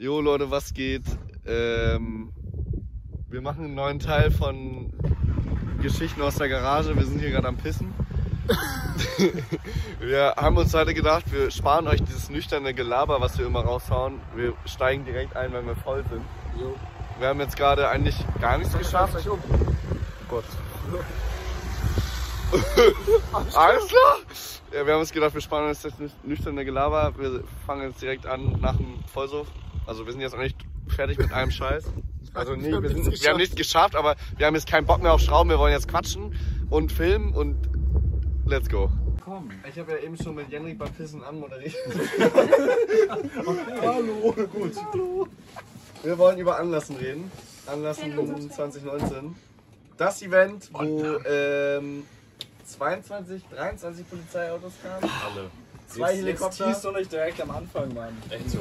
Jo Leute, was geht? Ähm, wir machen einen neuen Teil von Geschichten aus der Garage. Wir sind hier gerade am Pissen. wir haben uns heute gedacht, wir sparen euch dieses nüchterne Gelaber, was wir immer raushauen. Wir steigen direkt ein, wenn wir voll sind. Wir haben jetzt gerade eigentlich gar nichts geschafft. Oh Gott. Alles klar? Ja, wir haben uns gedacht, wir sparen uns das nüchterne Gelaber. Wir fangen jetzt direkt an nach dem Vollsuff. Also wir sind jetzt auch nicht fertig mit einem Scheiß. Also nee, wir, sind, wir haben nichts geschafft, aber wir haben jetzt keinen Bock mehr auf Schrauben. Wir wollen jetzt quatschen und filmen und let's go. Komm. Ich habe ja eben schon mit Jenrik beim Pissen anmoderiert. Hallo. Gut. Hallo. Wir wollen über Anlassen reden. Anlassen 2019. Das Event, wo ähm, 22, 23 Polizeiautos kamen. Alle. Zwei Jetzt Helikopter. teast doch nicht direkt am Anfang, Mann. Echt so.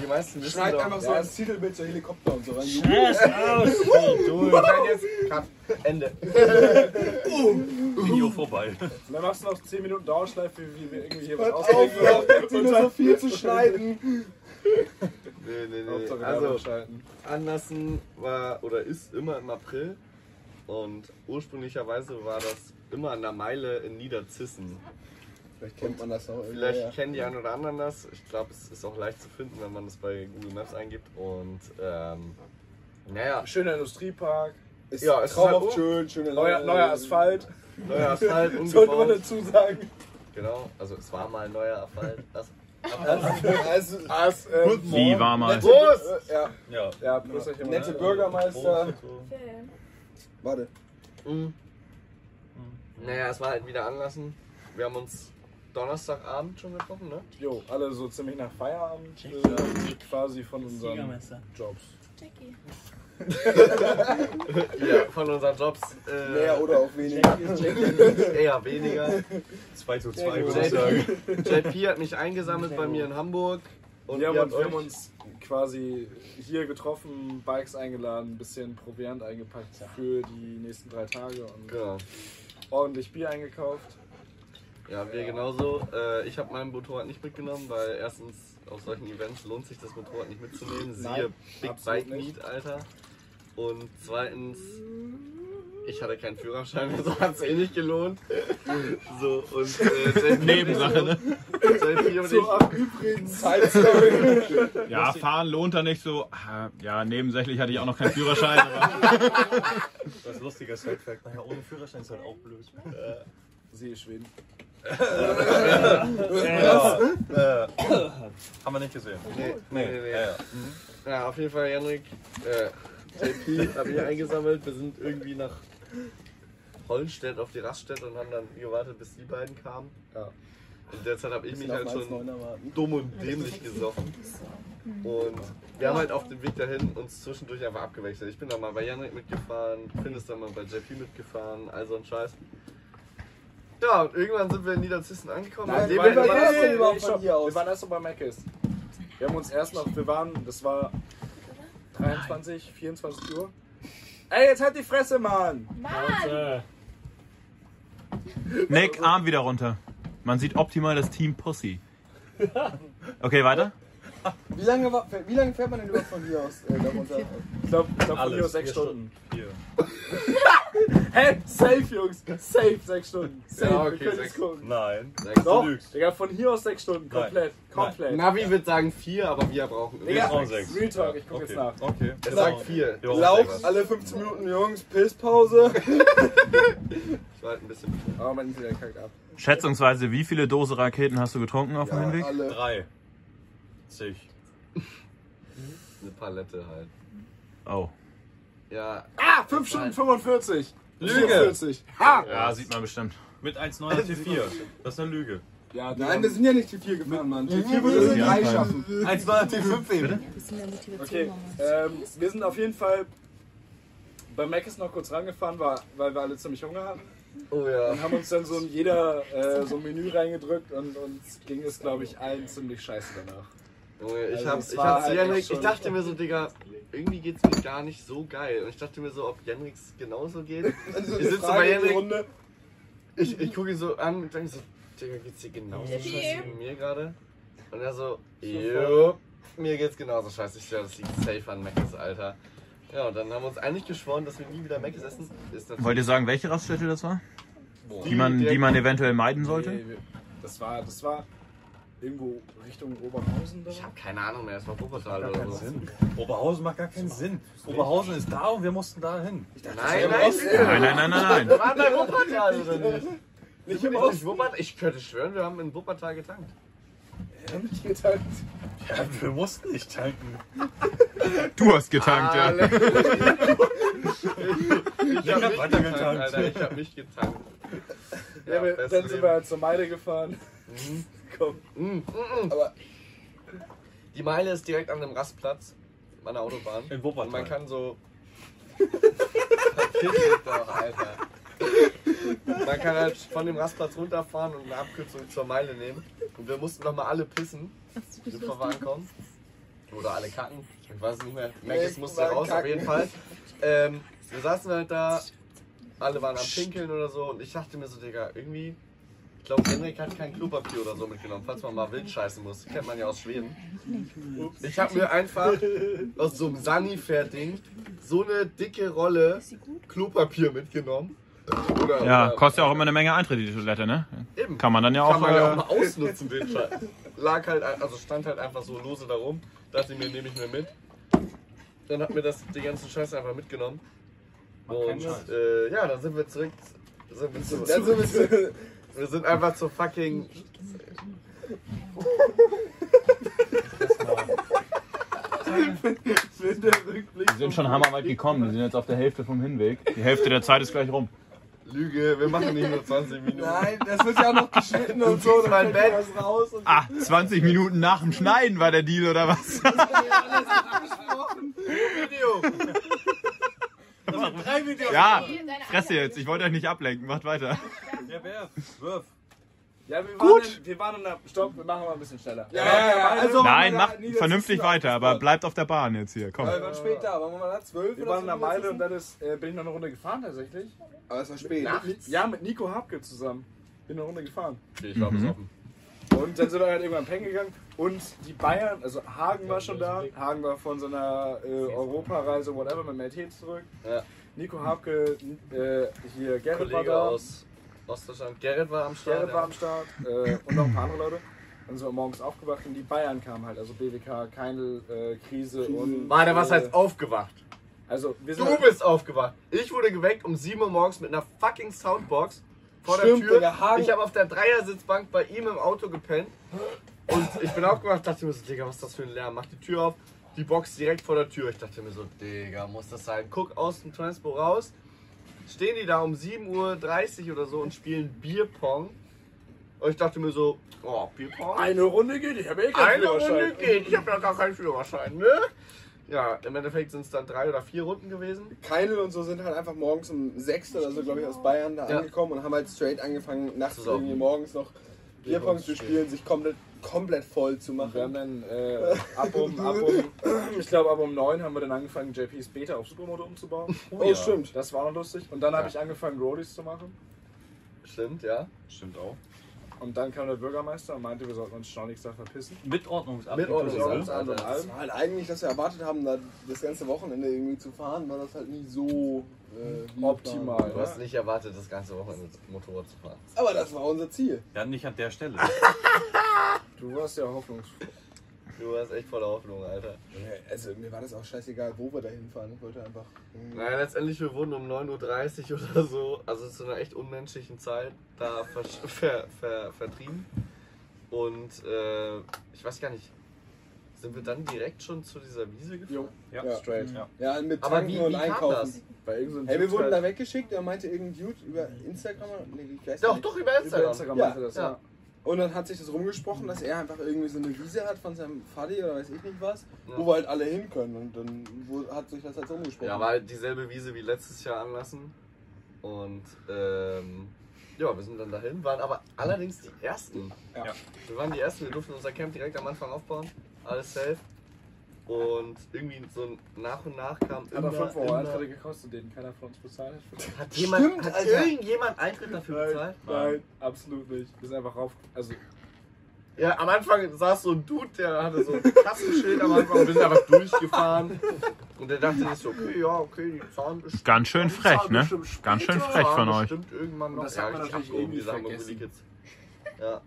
Die meisten wissen Schneid doch. einfach so ja, als Titelbild zur Helikopter und so rein. Scheiß aus! Und dann jetzt Cut. Ende. Video vorbei. Und dann machst du noch 10 Minuten Dauerschleife, wie wir irgendwie hier was Hört auf, ausdenken. hört Und so viel zu schneiden. Nee, nee, nee. Hauptsache Also. Anlassen war oder ist immer im April. Und ursprünglicherweise war das immer an der Meile in Niederzissen. Vielleicht kennt man das auch irgendwie. Vielleicht ja. kennen die einen oder anderen das. Ich glaube, es ist auch leicht zu finden, wenn man das bei Google Maps eingibt. Und ähm, naja, Schöner Industriepark, Ist Ja, es ist halt- schön, schöne neuer, neuer Asphalt. neuer Asphalt, Sollte man dazu sagen. Genau, also es war mal neuer Asphalt. Das, Also, As, äh, Wie war mal? nette, Prost! äh, ja, Ja. Ja, plus euch immer. nette Bürgermeister. So. Warte. Mhm. Naja, es war halt wieder anlassen. Wir haben uns Donnerstagabend schon getroffen, ne? Jo, alle so ziemlich nach Feierabend. Äh, quasi von unseren Siegermeister. Jobs. Jackie. Ja, von unseren Jobs. Äh, Mehr oder auch weniger. Eher weniger. 2 zu 2 Ja, würde ich sagen. JP hat mich eingesammelt bei mir in Hamburg. Und wir, ihr haben uns, habt wir haben euch- uns quasi hier getroffen, Bikes eingeladen, ein bisschen Proviant eingepackt für die nächsten drei Tage und Genau. ordentlich Bier eingekauft. Ja, wir genauso. Äh, ich habe mein Motorrad nicht mitgenommen, weil erstens auf solchen Events lohnt sich das Motorrad nicht mitzunehmen. Siehe Nein, Big absolut Bike nicht. Meet, Alter. Und zweitens, ich hatte keinen Führerschein, also hat es eh nicht gelohnt. So, und äh, JP Nebensache, ne? JP und ich, ach, übrigens. Ja, fahren lohnt da nicht so. Ah, Ja, nebensächlich hatte ich auch noch keinen Führerschein, aber. Das ist lustiger Side-Fact. Naja, ohne Führerschein ist halt auch blöd. Sie ist Schweden. Haben wir nicht gesehen. nee, nee, nee, nee. Ja, ja. Ja, auf jeden Fall, Henrik, äh, JP habe ich eingesammelt. Wir sind irgendwie nach Hollenstedt auf die Raststätte und haben dann gewartet, bis die beiden kamen. Ja. In der Zeit habe ich mich halt schon 1,9er warten. dumm und dämlich gesoffen. Und wir haben halt auf dem Weg dahin uns zwischendurch einfach abgewechselt. Ich bin dann mal bei Janrik mitgefahren, Finn ist dann mal bei JP mitgefahren, all so ein Scheiß. Ja, und irgendwann sind wir in Niederzissen angekommen. Nein, wir waren, wir, waren erst, Nee, überhaupt nee, von hier aus. wir waren erst noch bei Mc's. Wir haben uns erst noch, wir waren, das war 23, 24 Uhr. Ey, jetzt halt die Fresse, Mann! Mann! Nick, Arm wieder runter. Man sieht optimal das Team Pussy. Okay, weiter? Wie lange, war, wie lange fährt man denn überhaupt von hier aus äh, da runter? Ich glaube, ich glaub, von hier aus sechs Vier Stunden. Hä? Safe, Jungs! Safe, sechs Stunden. Safe, Ja, okay, wir können es gucken. Nein. Sechs. Doch, lügst. Digga, von hier aus sechs Stunden. Nein. Komplett. Komplett. Navi wird sagen vier, aber wir brauchen Digga, brauchen sechs. Real Talk, ich guck okay. jetzt nach. Okay. Es sagt vier. Wir brauchen Lauf sechs. alle 15 Minuten, Jungs, Pisspause. Ich war halt ein bisschen. Aber mein Internet kackt ab. Schätzungsweise, wie viele Dose Raketen hast du getrunken auf dem Hinweg? alle. Drei. Zig. Eine Palette halt. Oh. Ja, Ah, 5 Stunden 45. Lüge. 44. Ha! Ja, sieht man bestimmt. Mit 1,9er T4. Das ist eine Lüge. Ja, Nein, wir sind ja nicht T4 gefahren, Mann. T4 würde es in drei schaffen. 1,9er T5 eben. Bisschen mehr Motivation Okay, ähm, wir sind auf jeden Fall bei Mc's noch kurz rangefahren, war, weil wir alle ziemlich Hunger hatten. oh ja. Und haben uns dann so in jeder äh, so ein Menü reingedrückt und uns ging es, glaube ich, allen ziemlich scheiße danach. Junge, ich, Also hab, ich, war hab zu halt ich dachte mir so, Digga, irgendwie geht's mir gar nicht so geil. Und ich dachte mir so, ob Jenriks genauso geht. Also Ich sitze bei Runde. ich, ich gucke ihn so an und denke so, Digga, geht's dir genauso Ja. scheiße wie mir gerade? Und er so, jo. Mir geht's genauso scheiße. Ich stelle das liegt safe an Mc's, Alter. Ja, und dann haben wir uns eigentlich geschworen, dass wir nie wieder Mc's essen. Wollt ihr sagen, welche Raststätte das war? Die Die man, die man eventuell meiden sollte? Nee, das war, das war irgendwo Richtung Oberhausen da. Ich habe keine Ahnung mehr, es war Wuppertal oder so. Sinn. Oberhausen macht gar keinen Sinn. Oberhausen ist da und wir mussten da hin. Nein, im nein, Osten. Nein, nein, nein, nein, Wir waren bei Wuppertal oder nicht? Nicht im wir Osten. nicht Wuppertal? Ich könnte schwören, wir haben in Wuppertal getankt. Haben nicht geteilt. Ja, wir mussten nicht tanken. Du hast getankt, Ah, ja. ich Lecker hab nicht weiter getankt, getankt. Alter. Ich hab nicht getankt. Ja, wir, bestes dann sind Leben. wir halt zur Meide gefahren. Komm. Mm, mm, mm. Aber Die Meile ist direkt an dem Rastplatz an der Autobahn. In Wuppertal. Und man kann so. Doch, Alter. Man kann halt von dem Rastplatz runterfahren und eine Abkürzung zur Meile nehmen. Und wir mussten nochmal alle pissen, bevor wir ankommen. Oder alle kacken. Ich weiß es nicht mehr. Maggis musste raus, auf kacken. jeden Fall. Ähm, wir saßen halt da, alle waren am Pinkeln oder so. Und ich dachte mir so, Digga, irgendwie. Ich glaube, Henrik hat kein Klopapier oder so mitgenommen, falls man mal wild scheißen muss. Kennt man ja aus Schweden. Ich habe mir einfach aus so einem Sanifair-Ding so eine dicke Rolle Klopapier mitgenommen. Oder, Ja, oder kostet ja auch immer eine Menge Eintritt, die Toilette, ne? eben. Kann man dann ja Kann auch. man ja auch Äh, mal ausnutzen, den Scheiß. Lag halt, also stand halt einfach so lose da rum. Dachte ich mir, nehme ich mir mit. Dann hat mir das die ganzen Scheiße einfach mitgenommen. Und äh, ja, dann sind wir zurück. Sind wir, zu, dann sind wir wir sind einfach zu fucking. die sind schon hammerweit gekommen, die sind jetzt auf der Hälfte vom Hinweg. Die Hälfte der Zeit ist gleich rum. Lüge, wir machen nicht nur 20 Minuten. Nein, das wird ja auch noch geschnitten und so. ziehst mein Bett. raus und Ah, 20 Minuten nach dem Schneiden war der Deal, oder was? Video. Ja, Fresse jetzt, ich wollte euch nicht ablenken, macht weiter. Ja, wer? Wirf. Ja, wir waren, in, wir waren in der. Stopp, wir machen mal ein bisschen schneller. Ja, ja, ja. Also, Nein, das vernünftig weiter, aber bleibt auf der Bahn jetzt hier, komm. Wir waren spät da, waren wir mal da? Zwölf Wir oder waren in der? Meile und dann ist, äh, bin ich noch eine Runde gefahren tatsächlich. Aber es war spät. Ja, mit Nico Habke zusammen. Bin eine Runde gefahren. Okay, ich war besoffen. Und dann sind wir halt irgendwann pennen gegangen. Und die Bayern, also Hagen war schon da. Hagen war von so einer äh, Europareise, whatever, mit LT zurück. Ja. Nico Habke, äh, hier Gerrit war Kollege da. aus Ostdeutschland. Gerrit war am Start. Gerrit war am Start äh, und noch ein paar andere Leute. Dann sind wir morgens aufgewacht und die Bayern kamen halt, also BWK, Keindl, äh, Krise und. Warte, was heißt aufgewacht? Also, wir sind. Du bist aufgewacht. Ich wurde geweckt um 7 Uhr morgens mit einer fucking Soundbox vor Stimmt, der Tür. Hagen- Ich habe auf der Dreiersitzbank bei ihm im Auto gepennt. Und ich bin aufgewacht, dachte mir so, Digga, was ist das für ein Lärm? Mach die Tür auf, die Box direkt vor der Tür. Ich dachte mir so, Digga, muss das sein? Guck aus dem Transpo raus. Stehen die da um 7.30 Uhr oder so und spielen Bierpong. Und ich dachte mir so, oh, Bierpong? Eine Runde geht, ich habe eh keinen Eine Runde Führerschein. geht. Ich habe ja gar keinen Führerschein, ne? Ja, im Endeffekt sind es dann drei oder vier Runden gewesen. Keindl und so sind halt einfach morgens um sechs oder so, glaube ich, aus Bayern da Ja. angekommen und haben halt straight angefangen, nachts irgendwie morgens noch Bierpong zu spielen, sich komplett, komplett voll zu Wir haben machen. dann äh, ab um, ab um, ich glaube ab um 9 haben wir dann angefangen, JP's Beta auf Supermoto umzubauen. Oh, stimmt. Das war noch lustig. Und dann habe ich angefangen, Roadies zu machen. Stimmt, ja. Stimmt auch. Und dann kam der Bürgermeister und meinte, wir sollten uns schnaunigst da verpissen. Mit Ordnungsamt. Mit Ordnungsamt. Alter. Das war halt eigentlich, dass wir erwartet haben, da das ganze Wochenende irgendwie zu fahren, war das halt nicht so äh, Optimal. Du hast nicht erwartet, das ganze Wochenende Motorrad zu fahren. Aber das war unser Ziel. Ja, nicht an der Stelle. Du warst ja hoffnungsvoll. Du warst echt voller Hoffnung, Alter. Also mir war das auch scheißegal, wo wir da hinfahren. Ich wollte einfach. Naja, letztendlich, wir wurden um 9.30 Uhr oder so, also zu einer echt unmenschlichen Zeit, da versch- ver, ver, vertrieben. Und äh, ich weiß gar nicht, sind wir dann direkt schon zu dieser Wiese gefahren? Ja, Ja. Straight. Ja. Ja, mit Aber Tanken wie, und wie kam Einkaufen. irgendeinem Hey, wir wurden halt- da weggeschickt, er meinte irgendein Dude über Instagram. Nee, ich weiß Doch, nicht. doch, über Über Instagram. Instagram Ja. meinte das, ja. Ja. Und dann hat sich das rumgesprochen, dass er einfach irgendwie so eine Wiese hat von seinem Vati oder weiß ich nicht was, Ja. wo wir halt alle hin können. Und dann hat sich das halt so rumgesprochen. Ja, war halt dieselbe Wiese wie letztes Jahr anlassen. Und ähm, ja, wir sind dann dahin, waren aber allerdings die Ersten. Ja. Wir waren die Ersten, wir durften unser Camp direkt am Anfang aufbauen. Alles safe. Und irgendwie so nach und nach kam immer, Aber 5 Euro immer Eintritte gekostet, den keiner von uns bezahlt hat. Hat, jemand, Stimmt, hat Alter. irgendjemand Eintritt dafür bezahlt? Nein, absolut nicht. Wir sind einfach rauf. Also, Ja, am Anfang saß so ein Dude, der hatte so ein Kassenschild am Anfang und wir sind einfach durchgefahren. Und der dachte sich so, okay, ja, okay, die zahlen bestimmt. Ganz schön frech, ne? Ganz schön frech von euch. bestimmt irgendwann noch. Das hat man richtig natürlich irgendwie vergessen. Kids. Ja.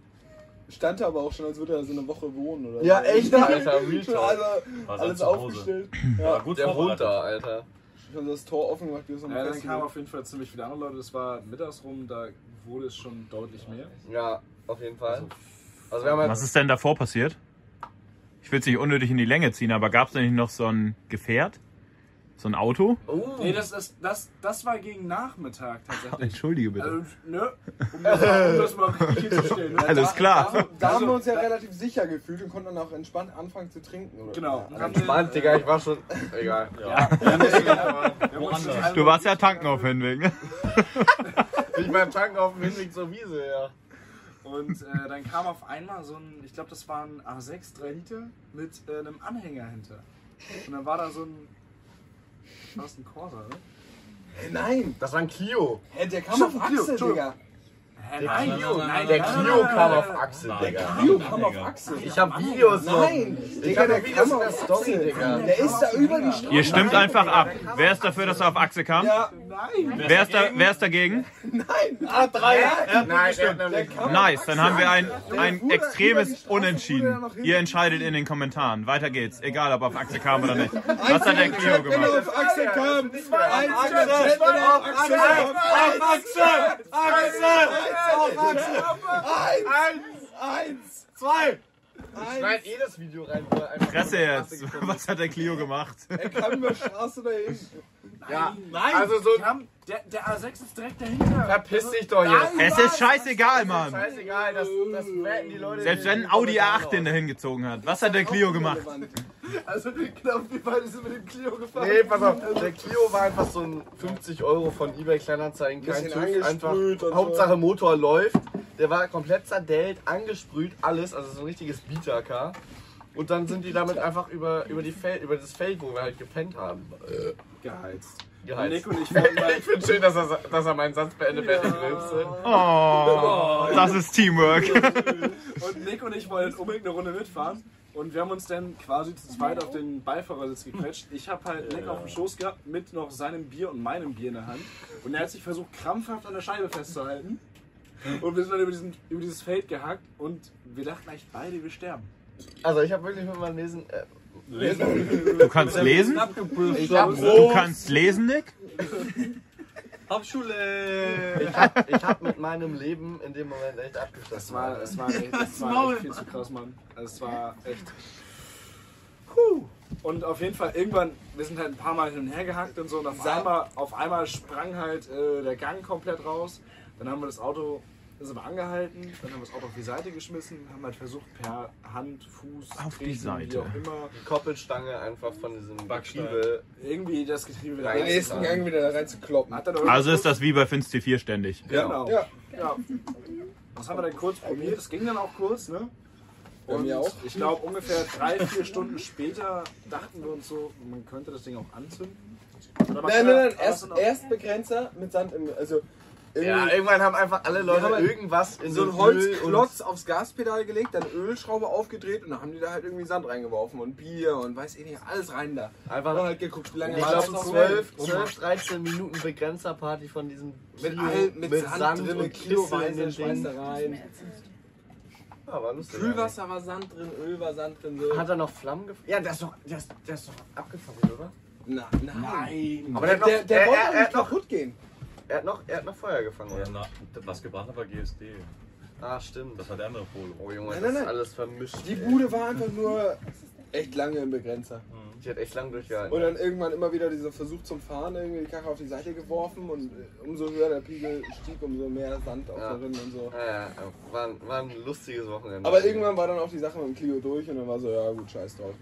Stand da aber auch schon, als würde er so eine Woche wohnen oder Ja, so. echt, Alter, Real Schon alle, War alles aufgestellt. War Ja, gut Der wohnt da, Alter. schon das Tor offen gemacht. wie so ein Ja, dann kamen auf jeden Fall ziemlich viele andere Leute. Das war mittags rum, da wurde es schon deutlich mehr. Ja, auf jeden Fall. Also wir haben halt Was ist denn davor passiert? Ich will es nicht unnötig in die Länge ziehen, aber gab es denn nicht noch so ein Gefährt? So ein Auto? Oh, Nee, das, das, das, das war gegen Nachmittag tatsächlich. Entschuldige bitte. Also, ne? Um das mal, um das mal richtig hinzustellen. Ne? Alles klar. Da haben Also- wir uns ja relativ sicher gefühlt und konnten dann auch entspannt anfangen zu trinken. Oder? Genau. Ja, Haben Mann, Digga, ich war schon. Egal. Ja. haben also- Du warst ja tanken auf Hinweg, ne? Ich beim Tanken auf dem Hinweg zur Wiese, ja. Und äh, dann kam auf einmal so ein, ich glaube, das war ein A6 3 Liter mit äh, einem Anhänger hinter. Und dann war da so ein. Ein Corsa, ne? Hey, nein, Das war ein Clio. hey, der kam Stimmt, auf Clio, Achse, Entschuldigung. Digga. Der Clio, nein, der nein, Clio nein, kam nein, auf nein. Achse, Nein. Digga. Clio kam auf Achse. Ich hab Videos noch. Nein, Ich Digga, hab der Videos kam der auf Story, Achse. Digga. Der ist da über die Straße. Ihr stimmt einfach ab. Wer ist dafür, dass er auf Achse kam? Ja, Nein! Wer ist, da, wer ist dagegen? nein. A3. Nein, der hat Der nämlich. kam Nice, dann haben wir ein, ein extremes Unentschieden. Ihr entscheidet in den Kommentaren. Weiter geht's. Egal, ob er auf Achse kam oder nicht. Was hat der er gemacht? auf Achse kam. Eins, wenn er auf Achse kam. Eins, eins, Zwei. Eins. Schneid eh das Video rein, wo er einfach. Fresse jetzt. Was hat der Clio gemacht? Er kam über Straße dahin. Ja, Nein! also so. Haben, der, der A6 ist direkt dahinter. Verpiss dich doch jetzt. Es ist scheißegal, Mann. Scheißegal, das, das merken die Leute. Selbst wenn ein Audi A8 den dahin gezogen hat. Was hat der Clio gemacht? Also, genau, wir beide sind mit dem Clio gefahren. Nee, pass auf, der Clio war einfach so ein 50 Euro von eBay Kleinanzeigen, kein TÜV, einfach. Hauptsache Motor läuft. Der war komplett zerdellt, angesprüht, alles, also so ein richtiges Bieter-Car. Und dann sind die damit einfach über, über, die Fel über das Feld, wo wir halt gepennt haben, äh, Geheizt. geheizt. Nick und ich wollten mal. Ich finde schön, dass er, dass er meinen Satz beendet, wenn ich will. Oh, das ist Teamwork. Und Nick und ich wollten unbedingt eine Runde mitfahren. Und wir haben uns dann quasi zu zweit auf den Beifahrersitz gequetscht. Ich habe halt Nick auf dem Schoß gehabt mit noch seinem Bier und meinem Bier in der Hand. Und er hat sich versucht, krampfhaft an der Scheibe festzuhalten. Und wir sind dann über, diesen, über dieses Feld gehackt und wir dachten eigentlich beide, wir sterben. Also ich habe wirklich mit meinem Lesen... Äh, Du kannst lesen? ich habe Du kannst lesen, Nick? Hauptschule! ich hab, ich hab mit meinem Leben in dem Moment echt abgeschlossen. Das war, das war, echt, das war echt viel zu krass, Mann. Es war echt. Puh. Und auf jeden Fall irgendwann, wir sind halt ein paar Mal hin und her gehackt und so und auf einmal, auf einmal sprang halt äh, der Gang komplett raus. Dann haben wir das Auto, dann sind wir angehalten, dann haben wir das Auto auf die Seite geschmissen, haben halt versucht per Hand, Fuß, Auf die Treten, Seite. wie auch immer, die Koppelstange einfach von diesem Backstein. Getriebe. irgendwie das Getriebe wieder Den nächsten Gang wieder da rein zu kloppen. Hat dann auch- Also ist das wie bei Finst T4 ständig. Genau. Ja. Ja. Das haben wir dann kurz probiert, das ging dann auch kurz, ne? Bei Und mir auch. ich glaube, ungefähr drei, vier Stunden später dachten wir uns so, man könnte das Ding auch anzünden. Nein, nein, nein, erst, erst Begrenzer mit Sand im. Also Ja, irgendwann haben einfach alle Leute haben halt irgendwas in so den ein Öl Holzklotz aufs Gaspedal gelegt, dann Ölschraube aufgedreht und dann haben die da halt irgendwie Sand reingeworfen und Bier und weiß ich nicht, alles rein da. und einfach Dann halt geguckt, wie lange ich war glaube das noch 12, so? 12, 13 Minuten Begrenzerparty von diesem Mit, Kilo- all, mit, Sand, drin, und kiloweise Ding. da rein. Ja, war lustig. Kühlwasser war Sand drin, Öl war Sand drin. So. Hat er noch Flammen gefangen? Ja, der ist doch, der ist, der ist doch abgefackelt, oder? Na, nein. Aber der, Der, der er, wollte er, doch er, nicht kaputt gehen. Er, hat noch, er hat noch Feuer gefangen, Ja, oder? na, was gebrannt hat, war GSD. Ah, stimmt. Das war der andere Polo. Oh Junge, Nein, das nein, ist nein. alles vermischt. Die ey. Bude war einfach nur echt lange im Begrenzer. Die hat echt lang durchgehalten. Und dann irgendwann immer wieder dieser Versuch zum Fahren, irgendwie die Karre auf die Seite geworfen und äh, umso höher der Pegel stieg, umso mehr Sand auf Ja. der Rinne und so. ja, ja, war, ein- war ein lustiges Wochenende. Aber irgendwann war dann auch die Sache mit dem Clio durch und dann war so, ja gut, scheiß drauf.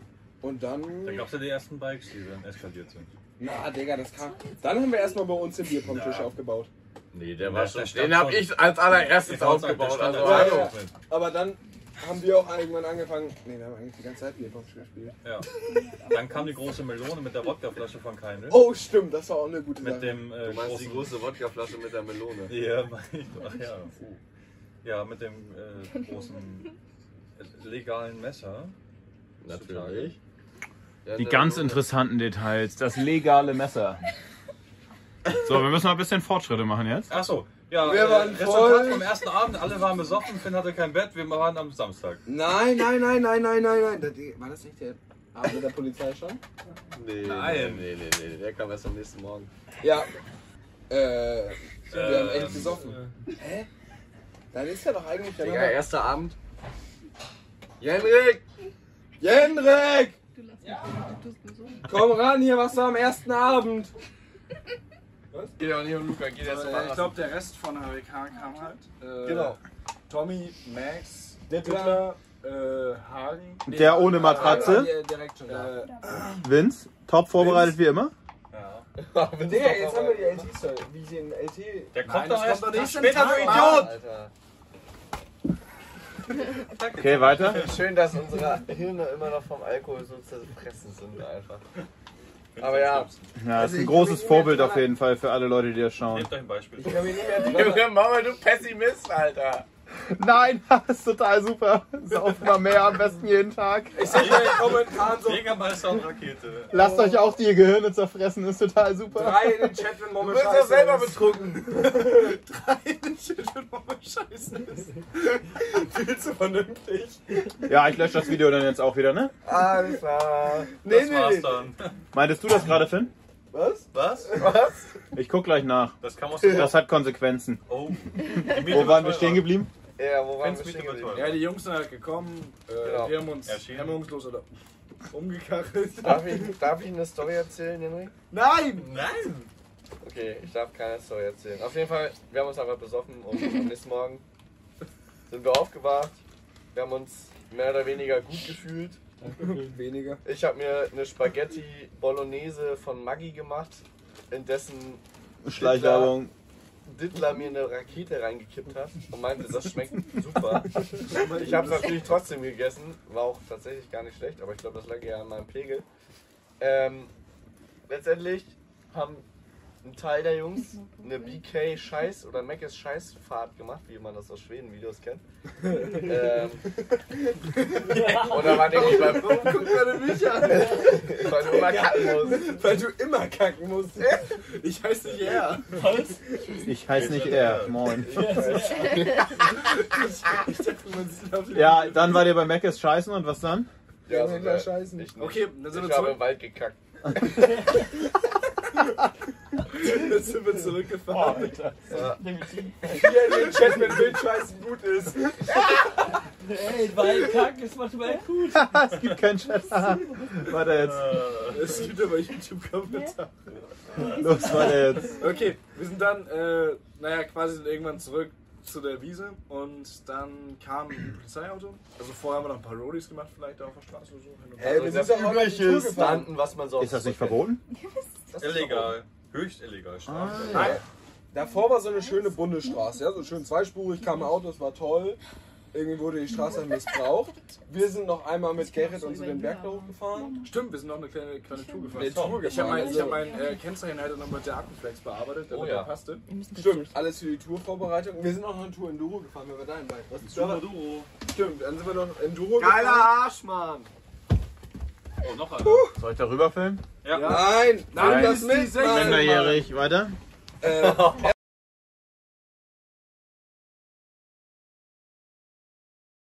Und dann. Da gab es ja die ersten Bikes, die dann eskaliert sind. Na, Digga, das kam. Dann haben wir erstmal bei uns den Bierpong-Tisch Ja. aufgebaut. Nee, der war schon. Den hab ich als allererstes aufgebaut. Also, Ja, hallo. ja. Aber dann haben wir auch irgendwann angefangen. Nee, wir haben eigentlich die ganze Zeit Bierpong gespielt. Ja. Dann kam die große Melone mit der Wodkaflasche von Keinl. Oh, stimmt, das war auch eine gute Mit Sache. dem äh, Du meinst die großen. große Wodkaflasche mit der Melone. Ja, mein ja. Ja, mit dem äh, großen legalen Messer. Natürlich. Die ganz interessanten Details. Das legale Messer. So, wir müssen mal ein bisschen Fortschritte machen jetzt. Achso, ja, Wir äh, waren Resultat voll. vom ersten Abend, alle waren besoffen, Finn hatte kein Bett, wir waren am Samstag. Nein, nein, nein, nein, nein, nein, nein. Das- War das nicht der Abend mit der Polizei schon? Nee, Nein. nee, nee, nee, nee, der kam erst am nächsten Morgen. Ja. Äh, wir haben echt Ähm, gesoffen. Hä? Dann ist ja doch eigentlich der Digga, Nummer- erster Abend. Jenrik! Jendrik! Du lass mich du tust mir so. Komm ran hier, was war am ersten Abend? Geht ja auch nicht um Luca, geht jetzt Äh, ich glaube, der Rest von HWK kam halt. Äh, Genau. Tommy, Max, Dittler, äh, Hagen. Nee, Der ohne Ah, Matratze. die- direkt schon da. Äh, Vince, top vorbereitet wie immer. Ja. Digga, jetzt haben wir die LT-Story. Wie sie in LT. Der kommt doch erst kommt nächsten später, du Idiot! Alter. Okay, weiter. Schön, dass unsere Hirne immer noch vom Alkohol so zerfressen sind einfach. Aber ja. Ja, Also ist ein ich großes Vorbild auf jeden Fall für alle Leute, die das schauen. Nehmt euch ein Beispiel. Ich kann mich nicht mehr dran Junge Mama, du Pessimist, Alter. Nein, das ist total super. Sauft mal mehr, am besten jeden Tag. Ich sehe in den Kommentaren so Jägermeister und Rakete. Lasst euch auch die Gehirne zerfressen, ist total super. drei in den Chat, wenn Du Momme bist doch scheiße selber ist. betrunken. Drei in den Chat, wenn Momme scheiße ist. Viel zu vernünftig. Ja, ich lösche das Video dann jetzt auch wieder, ne? Alles klar. Nee, Das nee, war's nee. dann. Meintest du das gerade, Finn? Was? Was? Was? Ich guck gleich nach. Das kann man so. Das hat Konsequenzen. Oh. Wo waren wir stehen geblieben? Ja, wo waren wir stehen geblieben? ja, die Jungs sind halt gekommen. Äh, Genau. Wir haben uns Erschienen. hemmungslos oder umgekachelt. Darf ich, darf ich eine Story erzählen, Henry? Nein! Nein! Okay, ich darf keine Story erzählen. Auf jeden Fall, wir haben uns einfach besoffen und am nächsten Morgen sind wir aufgewacht. Wir haben uns mehr oder weniger gut gefühlt. Weniger. Ich habe mir eine Spaghetti Bolognese von Maggi gemacht, in dessen Schleichwerbung. Dittler mir eine Rakete reingekippt hat und meinte, das schmeckt super. Ich habe es natürlich trotzdem gegessen, war auch tatsächlich gar nicht schlecht, aber ich glaube, das lag eher an meinem Pegel. Ähm, letztendlich haben ein Teil der Jungs eine BK Scheiß oder Mc's Scheißfahrt gemacht, wie man das aus Schweden Videos kennt. ähm, oder war nämlich beim Guck mal mich an. weil du immer kacken musst. Weil du immer kacken musst. Ich heiße nicht er. Ich heiße nicht er. Moin. Man sieht auf Ja, dann war ihr bei Mac ist scheißen und was dann? Ja, so sogar. scheißen. Ich nicht. Okay, dann sind ich wir habe im Wald gekackt. Dann sind wir zurückgefahren. Ja. Hier in den Chat, wenn Wildscheißen gut ist. Ey, weil kacken ist manchmal gut. es gibt keinen Chat. weiter jetzt. Es gibt aber YouTube-Kommentare. Los, weiter jetzt. Okay, wir sind dann, äh, naja, quasi irgendwann zurück zu der Wiese und dann kam ein Polizeiauto. Also vorher haben wir noch ein paar Roadies gemacht, vielleicht auf der Straße oder so. Hin und her. Ey, wir sind doch auch noch die Tour gefahren. Landen, was man so Ist das nicht verboten? Das ist Illegal. Höchst illegal. Strafe. Nein. Davor war so eine schöne Bundesstraße, ja, so schön zweispurig, kamen Autos, war toll. Irgendwie wurde die Straße missbraucht. Wir sind noch einmal mit Gerrit und so den Berg da hochgefahren. Stimmt, wir sind noch eine kleine, kleine Tour gefahren. Eine Tour ich habe mein, gefahren, ich hab also. mein äh, Kennzeichen halt noch mit der Aktenflex bearbeitet, damit Oh der ja. passte. Stimmt, alles für die Tourvorbereitung. Wir sind auch noch eine Tour Enduro gefahren, wenn wir dahin bei. Was ist da? Stimmt, dann sind wir noch Enduro Geiler gefahren. Arsch, Mann! Oh, noch einer. Soll ich darüber filmen? Ja. Nein, Nein, nimm das ist mit. die 16. Mann. Minderjährig, weiter. Äh,